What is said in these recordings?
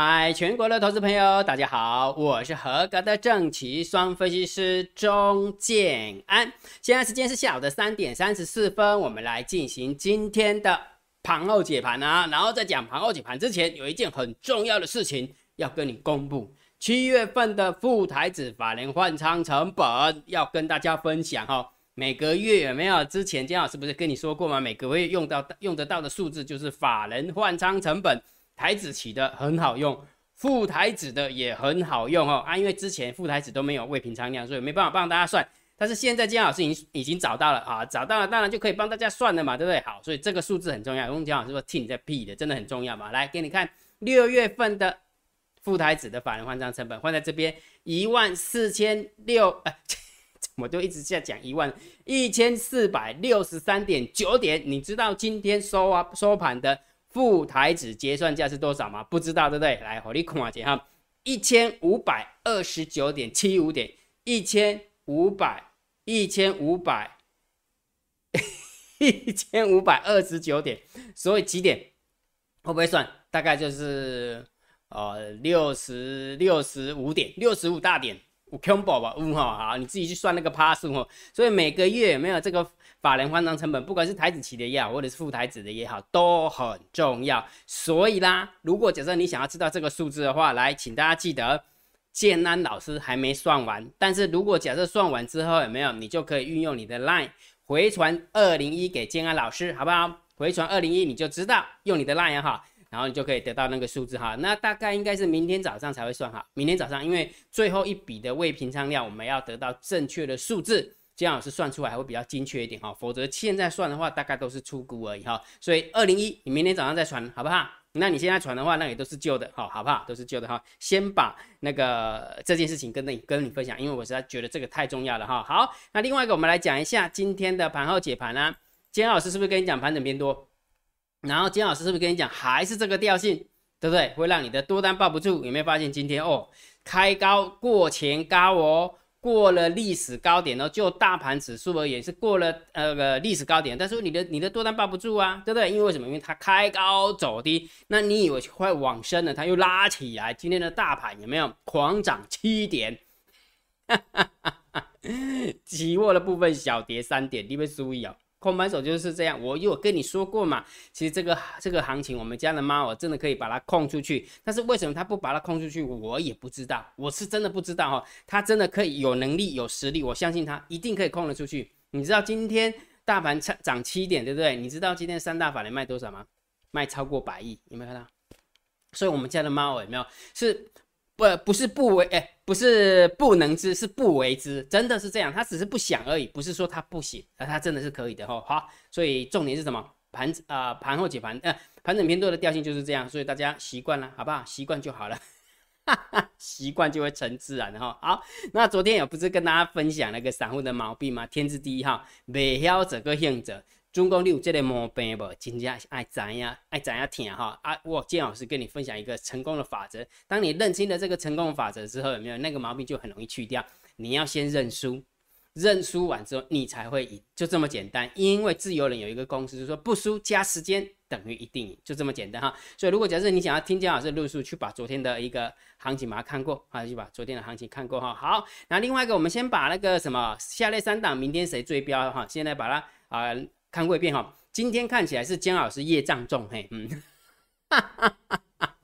嗨，全国的投资朋友，大家好，我是合格的正奇双分析师钟建安。现在时间是下午的三点三十四分，我们来进行今天的盘后解盘啊。然后在讲盘后解盘之前，有一件很重要的事情要跟你公布：七月份的副台子法人换仓成本要跟大家分享哈。每个月有没有？之前姜老师不是跟你说过吗？每个月用到用得到的数字就是法人换仓成本。台子起的很好用，副台子的也很好用哦啊，因为之前副台子都没有未平仓量，所以没办法帮大家算。但是现在姜老师已经已经找到了啊，找到了当然就可以帮大家算了嘛，对不对？好，所以这个数字很重要。用姜老师说替你在屁的，真的很重要嘛。来给你看六月份的副台子的法人换仓成本，换在这边一万四千六，我就一直在讲一万一千四百六十三点九点。你知道今天收啊收盘的？副台子结算价是多少吗？不知道，对不对？来，我你看下哈，一千五百二十九点七五点，一千五百，一千五百，一千五百二十九点，所以几点？会不会算？大概就是呃六十六十五点，六十五大点。五 combo 吧，五哈好，你自己去算那个趴数哦。所以每个月有没有这个法人换仓成本，不管是台子期的也好，或者是副台子的也好，都很重要。所以啦，如果假设你想要知道这个数字的话，来，请大家记得，建安老师还没算完。但是如果假设算完之后有没有，你就可以运用你的 line 回传二零一给建安老师，好不好？回传二零一，你就知道用你的 line 哈。然后你就可以得到那个数字哈，那大概应该是明天早上才会算哈。明天早上，因为最后一笔的未平仓量，我们要得到正确的数字，这样是算出来还会比较精确一点哈。否则现在算的话，大概都是出估而已哈。所以二零一，你明天早上再传好不好？那你现在传的话，那也都是旧的哈，好不好？都是旧的哈。先把那个这件事情跟你跟你分享，因为我实在觉得这个太重要了哈。好，那另外一个我们来讲一下今天的盘后解盘啊。今天老师是不是跟你讲盘整偏多？然后金老师是不是跟你讲，还是这个调性，对不对？会让你的多单抱不住。有没有发现今天哦，开高过前高哦，过了历史高点哦，就大盘指数而言是过了呃历史高点，但是你的你的多单抱不住啊，对不对？因为为什么？因为它开高走低，那你以为快往生了，它又拉起来。今天的大盘有没有狂涨七点？哈哈哈哈期货的部分小跌三点，你们注意哦。空盘手就是这样，我有跟你说过嘛。其实这个这个行情，我们家的猫我真的可以把它空出去，但是为什么它不把它空出去，我也不知道。我是真的不知道哈，它真的可以有能力有实力，我相信它一定可以空得出去。你知道今天大盘涨涨七点，对不对？你知道今天三大法人卖多少吗？卖超过百亿，有没有看到？所以我们家的猫有没有是？不，不是不为，哎，不是不能知，是不为之，真的是这样，他只是不想而已，不是说他不行，而他真的是可以的哈。好，所以重点是什么？盘啊，盘后解盘，呃，盘整偏多的调性就是这样，所以大家习惯了，好不好？习惯就好了，哈哈，习惯就会成自然的哈。好，那昨天有不是跟大家分享那个散户的毛病吗？天之第一哈，未晓这个性者。中国你有这个毛病不？真正爱知影，爱知影听哈啊！我建老师跟你分享一个成功的法则。当你认清了这个成功的法则之后，有没有那个毛病就很容易去掉？你要先认输，认输完之后你才会赢，就这么简单。因为自由人有一个公式，就是说不输加时间等于一定赢，就这么简单哈。所以如果假设你想要听姜老师论述，去把昨天的一个行情把它看过啊，就把昨天的行情看过哈。好，那另外一个我们先把那个什么下列三档明天谁追标哈，现在把它啊。看过一遍哈，今天看起来是姜老师业障重嘿，嗯，哈哈哈哈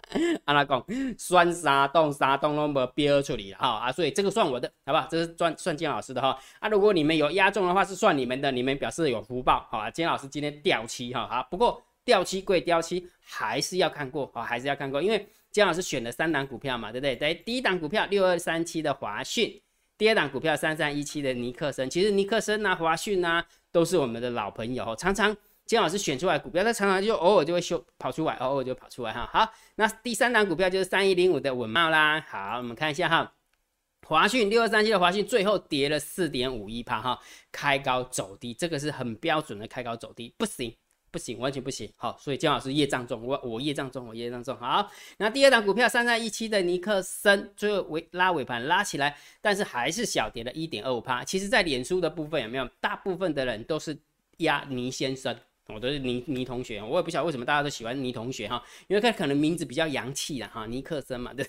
阿拉讲酸沙洞沙洞都没标出来哈啊，所以这个算我的，好不好？这是算算姜老师的哈啊，如果你们有压中的话，是算你们的，你们表示有福报，好啊。姜老师今天掉期哈好，不过掉期归掉期，还是要看过，好，还是要看过，因为姜老师选了三档股票嘛，对不对？对，第一档股票六二三七的华讯。第二档股票三三一七的尼克森，其实尼克森呐、华讯呐都是我们的老朋友，常常金老师选出来股票，他常常就偶尔就会修跑出来，偶尔就跑出来哈。好，那第三档股票就是三一零五的稳茂啦。好，我们看一下哈，华讯六二三七的华讯最后跌了四点五一趴哈，开高走低，这个是很标准的开高走低，不行。不行，完全不行。好，所以姜老师业障重，我我业障重，我业障重。好，那第二档股票三三一七的尼克森，最后尾拉尾盘拉起来，但是还是小跌了一点二五趴。其实，在脸书的部分有没有？大部分的人都是压尼先生，我都是倪倪同学，我也不晓得为什么大家都喜欢倪同学哈，因为他可能名字比较洋气啦哈，尼克森嘛，对。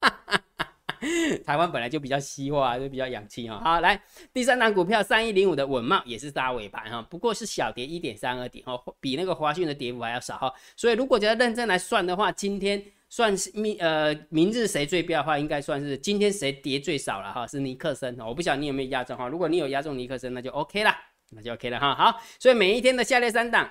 台湾本来就比较西化，就比较洋气哈。好，来第三档股票三一零五的稳茂也是大尾盘哈，不过是小跌一点三二点哦，比那个华讯的跌幅还要少哈。所以如果觉得认真来算的话，今天算是明呃明日谁最标的话，应该算是今天谁跌最少了哈，是尼克森。我不晓得你有没有压中哈，如果你有压中尼克森，那就 OK 了。那就 OK 了哈，好，所以每一天的下列三档，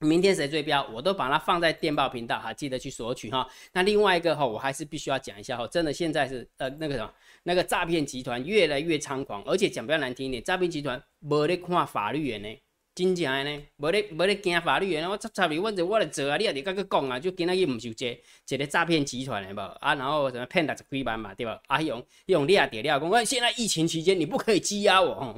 明天谁最标，我都把它放在电报频道哈，记得去索取哈。那另外一个哈，我还是必须要讲一下哈，真的现在是呃那个什么，那个诈骗集团越来越猖狂，而且讲比较难听一点，诈骗集团没得看法律员呢，真正的呢，没得没得惊法律员，我插插你，我就我来做啊，你也得跟佮讲啊，就今仔日唔收这一个诈骗集团的无啊，然后什么骗六十几万嘛，对吧？啊用用你也得了讲，我现在疫情期间你不可以羁押我。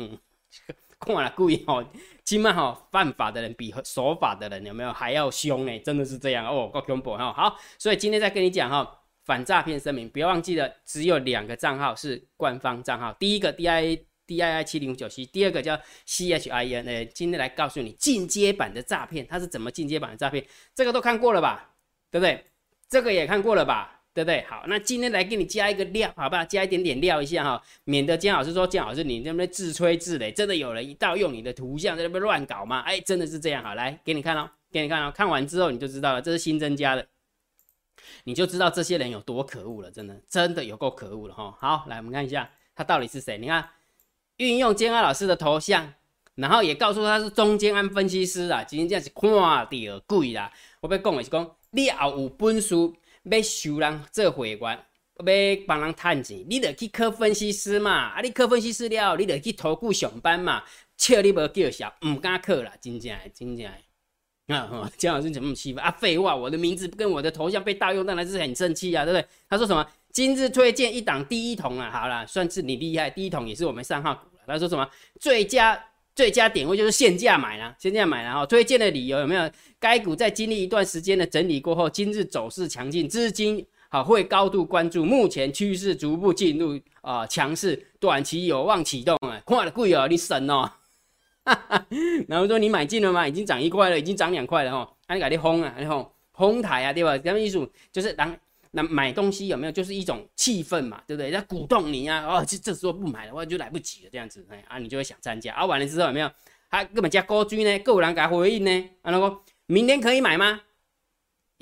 看了故意哦，起码哈犯法的人比守法的人有没有还要凶呢？真的是这样哦，够恐怖哈。好，所以今天再跟你讲哈，反诈骗声明，不要忘记了，只有两个账号是官方账号，第一个 D I D I I 七零五九七，第二个叫 C H I N A，今天来告诉你进阶版的诈骗，它是怎么进阶版的诈骗？这个都看过了吧？对不对？这个也看过了吧？对不对？好，那今天来给你加一个料，好不好？加一点点料一下哈，免得姜老师说姜老师你那边自吹自擂，真的有人一盗用你的图像在那边乱搞吗？哎，真的是这样。好，来给你看哦，给你看哦，看完之后你就知道了，这是新增加的，你就知道这些人有多可恶了，真的，真的有够可恶了哈。好，来我们看一下他到底是谁？你看，运用姜老师的头像，然后也告诉他是中间安分析师啊，今天这样子看到贵啦。我要讲的是讲，你也有本事。要收人做会员，要帮人赚钱，你得去考分析师嘛。啊，你考分析师了，你得去投顾上班嘛。笑你无叫嚣，唔敢考啦，真正，真正。啊，姜老师怎么欺负啊？废话，我的名字跟我的头像被盗用，当然是很生气啊，对不对？他说什么？今日推荐一档第一桶啊，好了，算是你厉害。第一桶也是我们三号股了。他说什么？最佳最佳点位就是现价买了，现价买了哈。推荐的理由有没有？该股在经历一段时间的整理过后，今日走势强劲，资金好会高度关注。目前趋势逐步进入啊强势，短期有望启动啊。看了贵哦，你神哦。然后说你买进了吗？已经涨一块了，已经涨两块了哈。那你搞的轰啊，你轰轰台啊，对吧？咱们意思就是让那买东西有没有？就是一种气氛嘛，对不对？要鼓动你啊。哦，这这时候不买的话就来不及了，这样子哎啊，你就会想参加。啊，完了之后有没有？他根本加高居呢？够人给他回应呢？啊，那个。明天可以买吗？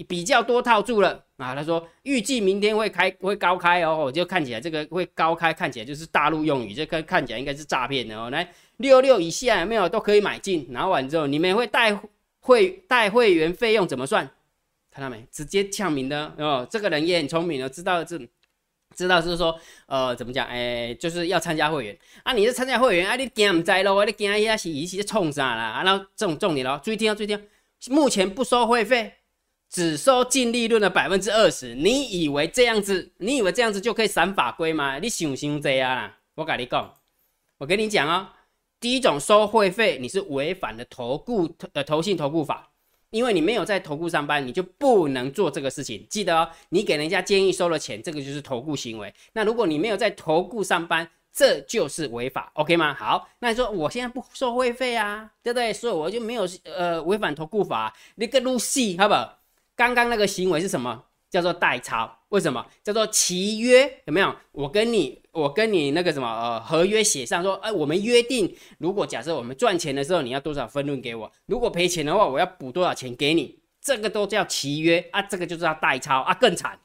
比较多套住了啊！他说预计明天会开会高开哦，就看起来这个会高开，看起来就是大陆用语，这个看起来应该是诈骗的哦。来六六以下有没有都可以买进，拿完之后你们会带会带会员费用怎么算？看到没？直接呛明的哦。这个人也很聪明哦，知道这知道是说呃怎么讲？哎，就是要参加会员啊！你是参加会员啊？你惊唔知咯？你惊一下是一起冲啥啦？然后这种重点咯，注意听啊，注意听。目前不收会费，只收净利润的百分之二十。你以为这样子，你以为这样子就可以闪法规吗？你想想这样啦，我跟你讲，我跟你讲哦，第一种收会费，你是违反了投顾呃投信投顾法，因为你没有在投顾上班，你就不能做这个事情。记得哦，你给人家建议收了钱，这个就是投顾行为。那如果你没有在投顾上班，这就是违法，OK 吗？好，那你说我现在不收会费啊，对不对？所以我就没有呃违反投顾法。你个路西，好不好？刚刚那个行为是什么？叫做代抄。为什么？叫做契约，有没有？我跟你，我跟你那个什么呃合约写上说，哎，我们约定，如果假设我们赚钱的时候，你要多少分润给我；如果赔钱的话，我要补多少钱给你。这个都叫契约啊，这个就叫代抄啊，更惨。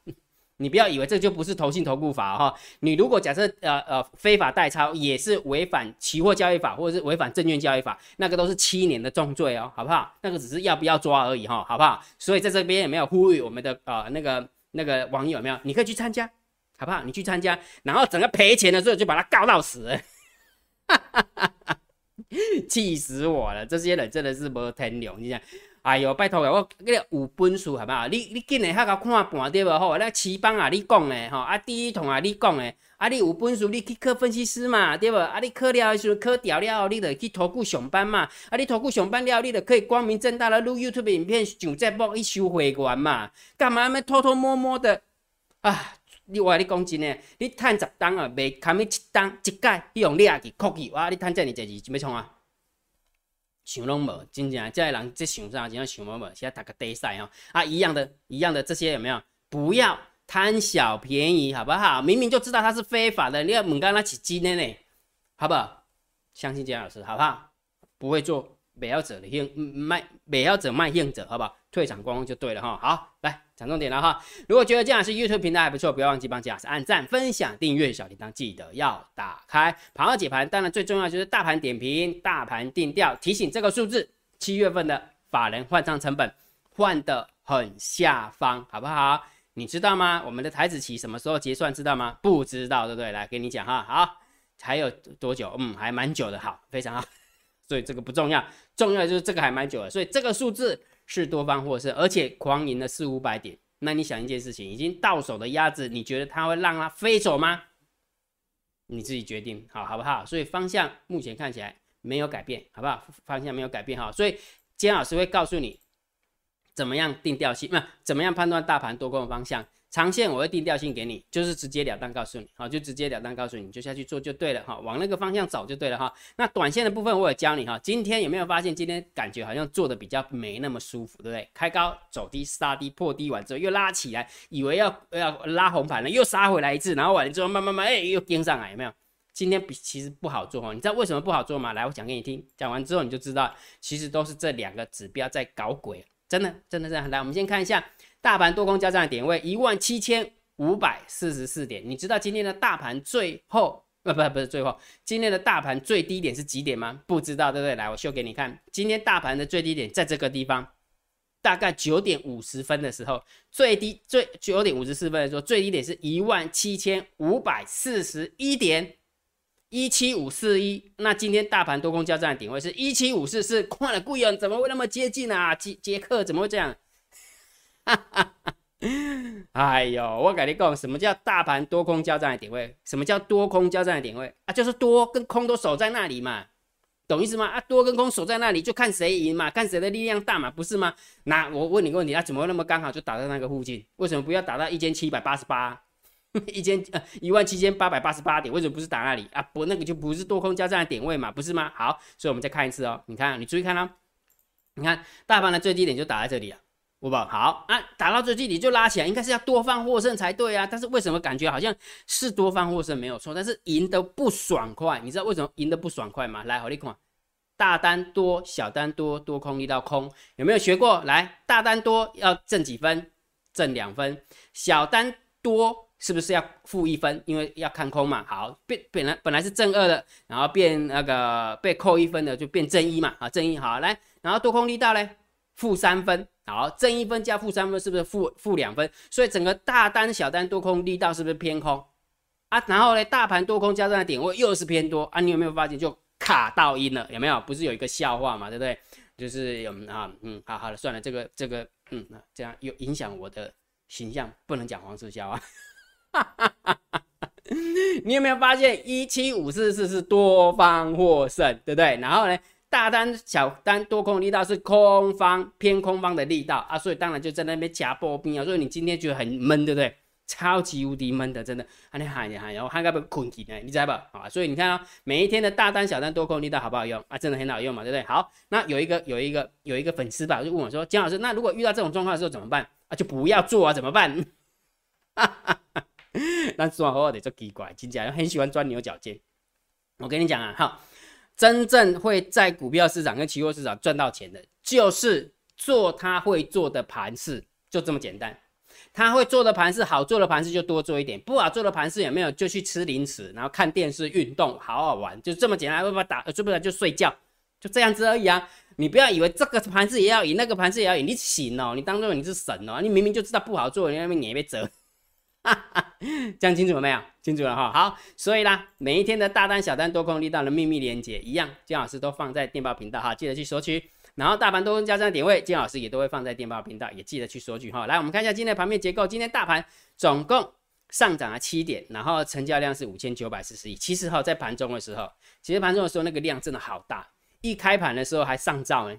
你不要以为这就不是投信投顾法哈，你如果假设呃呃非法代抄也是违反期货交易法或者是违反证券交易法，那个都是七年的重罪哦，好不好？那个只是要不要抓而已哈，好不好？所以在这边也没有呼吁我们的呃那个那个网友有没有？你可以去参加，好不好？你去参加，然后整个赔钱的时候就把他告到死，哈哈哈哈气死我了！这些人真的是没天良，你讲。哎呦，拜托个，我你有本事好不好？你你紧来遐个看半对无好？那齐邦啊，你讲的吼，啊第一桶啊，你讲的，啊你有本事你去考分析师嘛，对无？啊你考了时候考掉了，你就去投顾上班嘛。啊你投顾上班了，你就可以光明正大的录 YouTube 影片，上节目去收会员嘛。干嘛要偷偷摸摸的？啊，你话你讲真诶，你趁十单啊，袂堪咪一单一届，你用你啊去扣去，哇！你趁这尔侪钱，要创啊？想拢无，真正这人即想啥，真正想拢无，现在打个底赛哦，啊，一样的，一样的这些有没有？不要贪小便宜，好不好？明明就知道他是非法的，你要猛干那起金的呢，好不好？相信姜老师，好不好？不会做。不要者的硬卖，不要者卖硬者，好不好？退场观望就对了哈。好，来讲重点了哈。如果觉得这样是 YouTube 频道还不错，不要忘记帮姜老师按赞、分享、订阅小铃铛，记得要打开。盘后解盘，当然最重要就是大盘点评、大盘定调。提醒这个数字，七月份的法人换账成本换的很下方，好不好？你知道吗？我们的台子期什么时候结算？知道吗？不知道，对不对？来给你讲哈。好，还有多久？嗯，还蛮久的。好，非常好。所以这个不重要，重要的就是这个还蛮久的，所以这个数字是多方获胜，而且狂赢了四五百点。那你想一件事情，已经到手的鸭子，你觉得它会让它飞走吗？你自己决定，好好不好？所以方向目前看起来没有改变，好不好？方向没有改变哈，所以姜老师会告诉你怎么样定调性，那怎么样判断大盘多空方向。长线我会定调性给你，就是直截了当告诉你，好，就直截了当告诉你，就下去做就对了哈，往那个方向走就对了哈。那短线的部分我也教你哈，今天有没有发现今天感觉好像做的比较没那么舒服，对不对？开高走低杀低破低完之后又拉起来，以为要要拉红盘了，又杀回来一次，然后完了之后慢慢慢哎又跟上来，有没有？今天比其实不好做哈，你知道为什么不好做吗？来，我讲给你听，讲完之后你就知道，其实都是这两个指标在搞鬼，真的真的这样。来，我们先看一下。大盘多空交战的点位一万七千五百四十四点，你知道今天的大盘最后呃不不是最后，今天的大盘最低点是几点吗？不知道对不对？来，我秀给你看，今天大盘的最低点在这个地方，大概九点五十分的时候，最低最九点五十四分的时候，最低点是一万七千五百四十一点一七五四一。那今天大盘多空交战的点位是一七五四四，换了贵人怎么会那么接近啊？杰杰克怎么会这样？哈哈哈，哎呦，我跟你讲，什么叫大盘多空交战的点位？什么叫多空交战的点位啊？就是多跟空都守在那里嘛，懂意思吗？啊，多跟空守在那里，就看谁赢嘛，看谁的力量大嘛，不是吗？那我问你个问题，他怎么会那么刚好就打在那个附近？为什么不要打到一千七百八十八，一千呃一万七千八百八十八点？为什么不是打那里啊？不，那个就不是多空交战的点位嘛，不是吗？好，所以我们再看一次哦，你看，你注意看哦，你看大盘的最低点就打在这里了。不不好啊，打到最低你就拉起来，应该是要多方获胜才对啊。但是为什么感觉好像是多方获胜没有错，但是赢得不爽快？你知道为什么赢得不爽快吗？来，好你看，大单多，小单多，多空一到空，有没有学过？来，大单多要挣几分？挣两分。小单多是不是要负一分？因为要看空嘛。好，变本来本来是正二的，然后变那个被扣一分的就变正一嘛。啊，正一好来，然后多空力道嘞，负三分。好，正一分加负三分是不是负负两分？所以整个大单、小单多空力道是不是偏空啊？然后呢，大盘多空交战的点位又是偏多啊？你有没有发现就卡到阴了？有没有？不是有一个笑话嘛，对不对？就是有啊，嗯，好好了，算了，这个这个，嗯，这样有影响我的形象，不能讲黄色笑话。你有没有发现一七五四四是多方获胜，对不对？然后呢？大单、小单、多空力道是空方偏空方的力道啊，所以当然就在那边夹波兵啊。所以你今天觉得很闷，对不对？超级无敌闷的，真的。啊，你喊一喊，然后喊个不困起呢，你知道吧？啊，所以你看啊，每一天的大单、小单、多空力道好不好用啊？真的很好用嘛，对不对？好，那有一个有一个有一个粉丝吧，就问我说：“姜老师，那如果遇到这种状况的时候怎么办啊？就不要做啊，怎么办？”哈哈哈，那说完后得就奇怪，真假很喜欢钻牛角尖。我跟你讲啊，好。真正会在股票市场跟期货市场赚到钱的，就是做他会做的盘势，就这么简单。他会做的盘势，好做的盘势就多做一点，不好做的盘势有没有就去吃零食，然后看电视、运动，好好玩，就这么简单。不不打，做不了就睡觉，就这样子而已啊！你不要以为这个盘势也要赢，那个盘势也要赢，你行哦，你当做你是神哦，你明明就知道不好做，你那边你也被折。讲清楚了没有？清楚了哈。好，所以啦，每一天的大单、小单、多空力道的秘密连接一样，金老师都放在电报频道哈，记得去索取。然后大盘多空加上点位，金老师也都会放在电报频道，也记得去索取哈。来，我们看一下今天的盘面结构。今天大盘总共上涨了七点，然后成交量是五千九百四十亿。其实哈，在盘中的时候，其实盘中的时候那个量真的好大，一开盘的时候还上兆呢。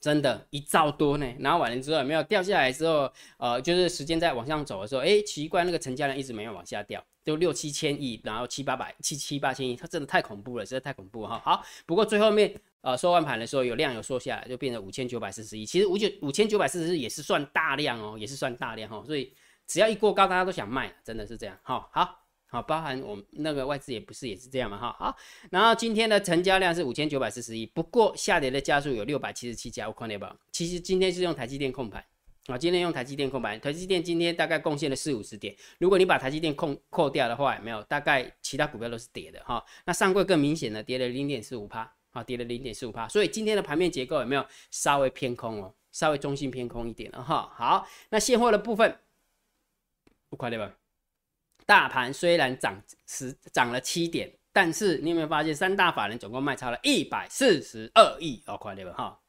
真的，一兆多呢。然后完了之后有没有掉下来之后，呃，就是时间在往上走的时候，哎，奇怪，那个成交量一直没有往下掉，就六七千亿，然后七八百、七七八千亿，它真的太恐怖了，实在太恐怖哈。好，不过最后面呃收完盘的时候有量有缩下来，就变成五千九百四十亿。其实五九五千九百四十亿也是算大量哦，也是算大量哈。所以只要一过高，大家都想卖，真的是这样。哈，好。好，包含我们那个外资也不是也是这样嘛，哈，好，然后今天的成交量是五千九百四十亿，不过下跌的家数有六百七十七家，我看到吧？其实今天是用台积电控盘，啊，今天用台积电控盘，台积电今天大概贡献了四五十点，如果你把台积电控扣掉的话，没有？大概其他股票都是跌的，哈，那上柜更明显的跌了零点四五帕，啊，跌了零点四五帕，所以今天的盘面结构有没有稍微偏空哦？稍微中性偏空一点了，哈，好，那现货的部分，不快点吧？大盘虽然涨十涨了七点，但是你有没有发现三大法人总共卖超了一百四十二亿？哦，快点吧哈！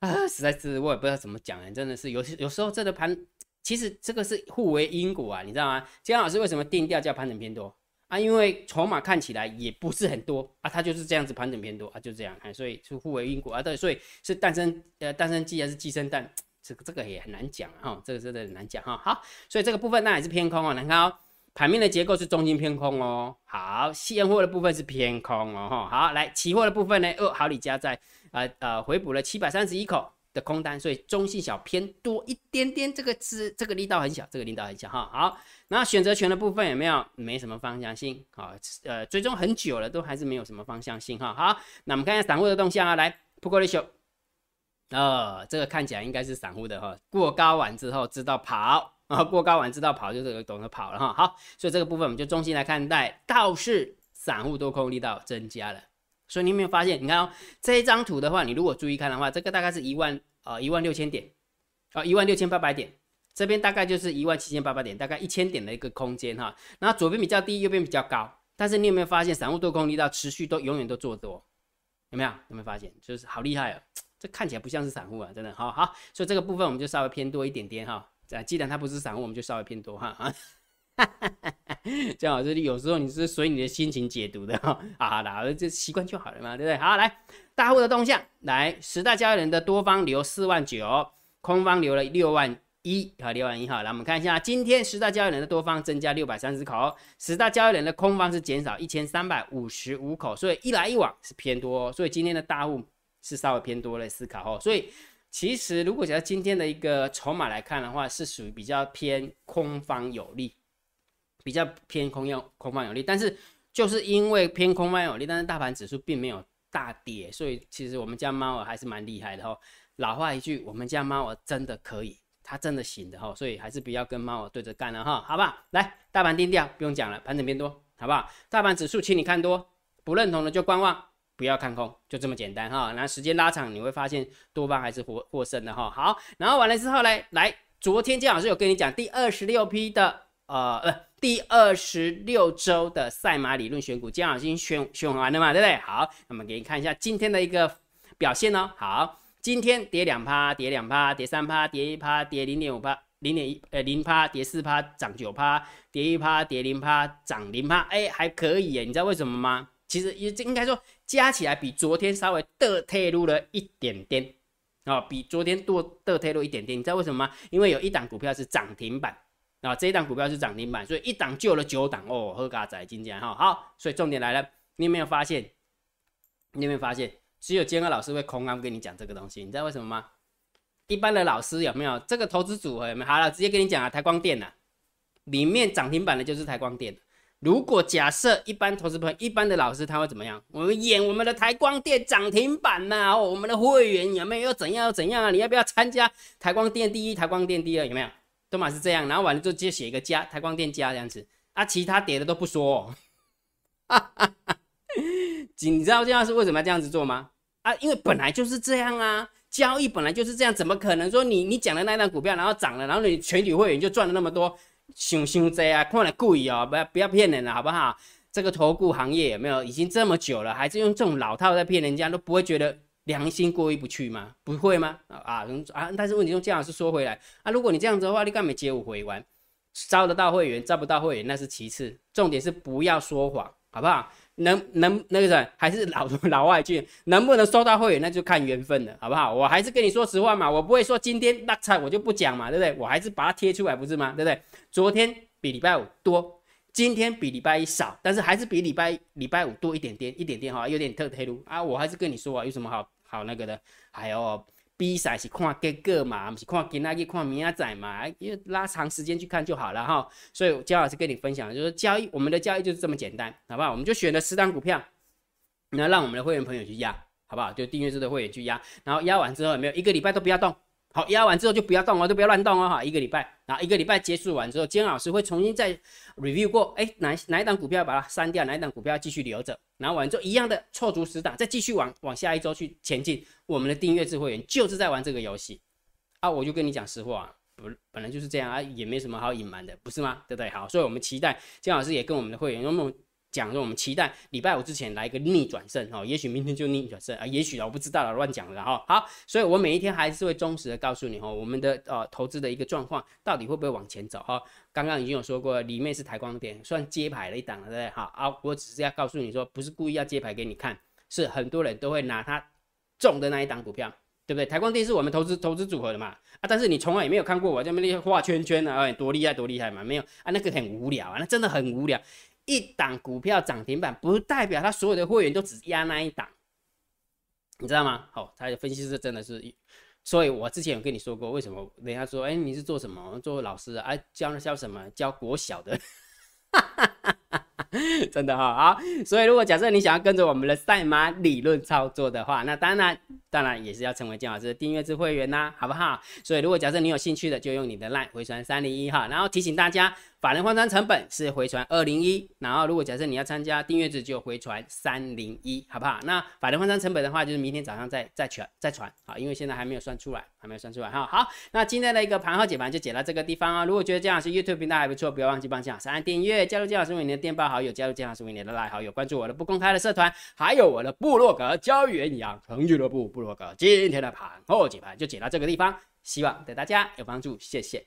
啊，实在是我也不知道怎么讲哎，真的是有有时候这个盘其实这个是互为因果啊，你知道吗？姜老师为什么定调叫盘整偏多啊？因为筹码看起来也不是很多啊，它就是这样子盘整偏多啊，就这样哎，所以是互为因果啊，对，所以是诞生呃诞生鸡还是鸡生蛋？这个这个也很难讲哈，这个真的很难讲哈。好，所以这个部分那也是偏空哦。你看哦，盘面的结构是中心偏空哦。好，现货的部分是偏空哦。哈，好，来期货的部分呢，哦，好，李家在呃呃回补了七百三十一口的空单，所以中性小偏多一点点。这个是这个力道很小，这个力道很小哈。好，然后选择权的部分有没有？没什么方向性。好，呃，追踪很久了，都还是没有什么方向性哈。好，那我们看一下散户的动向啊，来，不过的秀。呃，这个看起来应该是散户的哈，过高完之后知道跑啊，过高完知道跑就是懂得跑了哈。好，所以这个部分我们就中心来看待，倒是散户多空力道增加了。所以你有没有发现？你看哦，这一张图的话，你如果注意看的话，这个大概是一万啊一万六千点啊一万六千八百点，这边大概就是一万七千八百点，大概一千点的一个空间哈。然后左边比较低，右边比较高，但是你有没有发现，散户多空力道持续都永远都做多？有没有？有没有发现？就是好厉害哦。这看起来不像是散户啊，真的，好好，所以这个部分我们就稍微偏多一点点哈。啊，既然它不是散户，我们就稍微偏多哈啊。这样子有时候你是随你的心情解读的哈。啊好的，这习惯就好了嘛，对不对？好，来大户的动向，来十大交易人的多方留四万九，空方留了六万一，好，六万一哈。来我们看一下，今天十大交易人的多方增加六百三十口，十大交易人的空方是减少一千三百五十五口，所以一来一往是偏多，所以今天的大户。是稍微偏多的思考哦，所以其实如果讲今天的一个筹码来看的话，是属于比较偏空方有利，比较偏空要空方有利，但是就是因为偏空方有利，但是大盘指数并没有大跌，所以其实我们家猫儿还是蛮厉害的哦。老话一句，我们家猫儿真的可以，它真的行的哈，所以还是不要跟猫儿对着干了哈，好不好？来，大盘定调不用讲了，盘整偏多，好不好？大盘指数请你看多，不认同的就观望。不要看空，就这么简单哈。那时间拉长，你会发现多方还是获获胜的哈。好，然后完了之后呢，来，昨天姜老师有跟你讲第二十六批的呃呃第二十六周的赛马理论选股，姜老师已经选选完了嘛，对不对？好，那么给你看一下今天的一个表现哦。好，今天跌两趴，跌两趴，跌三趴，跌一趴，跌零点五趴，零点一呃零趴，跌四趴，涨九趴，跌一趴，跌零趴，涨零趴，哎，还可以耶。你知道为什么吗？其实也应该说加起来比昨天稍微的退路了一点点啊，比昨天多的退路一点点。你知道为什么吗？因为有一档股票是涨停板啊，这一档股票是涨停板，所以一档救了九档哦，喝嘎仔今天哈好，所以重点来了，你有没有发现？你有没有发现？只有坚哥老师会空刚跟你讲这个东西，你知道为什么吗？一般的老师有没有这个投资组合有没有？好了，直接跟你讲啊，台光电呐，里面涨停板的就是台光电。如果假设一般投资朋友、一般的老师他会怎么样？我们演我们的台光电涨停板呐，我们的会员有没有又怎样又怎样啊？你要不要参加台光电第一、台光电第二？有没有？都嘛是这样，然后完了就直接写一个加台光电加这样子啊，其他跌的都不说。哈哈哈，你知道这样是为什么要这样子做吗？啊，因为本来就是这样啊，交易本来就是这样，怎么可能说你你讲的那一张股票然后涨了，然后你全体会员就赚了那么多？想想这啊，看来贵哦，不要不要骗人了，好不好？这个投顾行业有没有已经这么久了，还是用这种老套在骗人家，都不会觉得良心过意不去吗？不会吗？啊啊！但是问题用这样是说回来啊，如果你这样子的话，你干嘛接我回完？招得到会员，招不到会员那是其次，重点是不要说谎，好不好？能能那个什么，还是老 老外去，能不能收到会员，那就看缘分了，好不好？我还是跟你说实话嘛，我不会说今天那菜我就不讲嘛，对不对？我还是把它贴出来，不是吗？对不对？昨天比礼拜五多，今天比礼拜一少，但是还是比礼拜礼拜五多一点点，一点点哈，有点特特路啊。我还是跟你说啊，有什么好好那个的？还有比赛是看结果嘛，不是看今仔日看明仔载嘛，因为拉长时间去看就好了哈。所以姜老师跟你分享，就是交易，我们的交易就是这么简单，好不好？我们就选了十张股票，然后让我们的会员朋友去压，好不好？就订阅制的会员去压，然后压完之后有没有一个礼拜都不要动。好，压完之后就不要动哦，都不要乱动哦，哈，一个礼拜，然后一个礼拜结束完之后，姜老师会重新再 review 过，哎，哪哪一档股票把它删掉，哪一档股票继续留着，然后完之后一样的凑足十档，再继续往往下一周去前进。我们的订阅制会员就是在玩这个游戏啊，我就跟你讲实话，不本来就是这样啊，也没什么好隐瞒的，不是吗？对不对？好，所以我们期待姜老师也跟我们的会员用。讲说我们期待礼拜五之前来一个逆转胜哈，也许明天就逆转胜啊，也许啊我不知道了，乱讲了哈。好，所以我每一天还是会忠实的告诉你哦，我们的呃投资的一个状况到底会不会往前走哈。刚刚已经有说过，里面是台光电，算接牌了一档了，对不对？好啊，我只是要告诉你说，不是故意要接牌给你看，是很多人都会拿它中的那一档股票，对不对？台光电是我们投资投资组合的嘛啊，但是你从来也没有看过我这边那些画圈圈的啊，多厉害多厉害嘛，没有啊，那个很无聊啊，那真的很无聊。一档股票涨停板，不代表他所有的会员都只压那一档，你知道吗？好，他的分析师真的是，所以我之前有跟你说过，为什么人家说，哎，你是做什么？做老师啊？教教什么？教国小的。真的哈好，所以如果假设你想要跟着我们的赛马理论操作的话，那当然当然也是要成为姜老师的订阅制会员呐，好不好？所以如果假设你有兴趣的，就用你的 line 回传三零一哈，然后提醒大家。法人换算成本是回传二零一，然后如果假设你要参加订阅制，就回传三零一，好不好？那法人换算成本的话，就是明天早上再再传再传好，因为现在还没有算出来，还没有算出来哈。好，那今天的一个盘后解盘就解到这个地方啊。如果觉得姜老师 YouTube 频道还不错，不要忘记帮姜老师按订阅，加入姜老师为你的电报好友，加入姜老师为你的赖好友，关注我的不公开的社团，还有我的部落格交易员养成俱乐部部落格。今天的盘后解盘就解到这个地方，希望对大家有帮助，谢谢。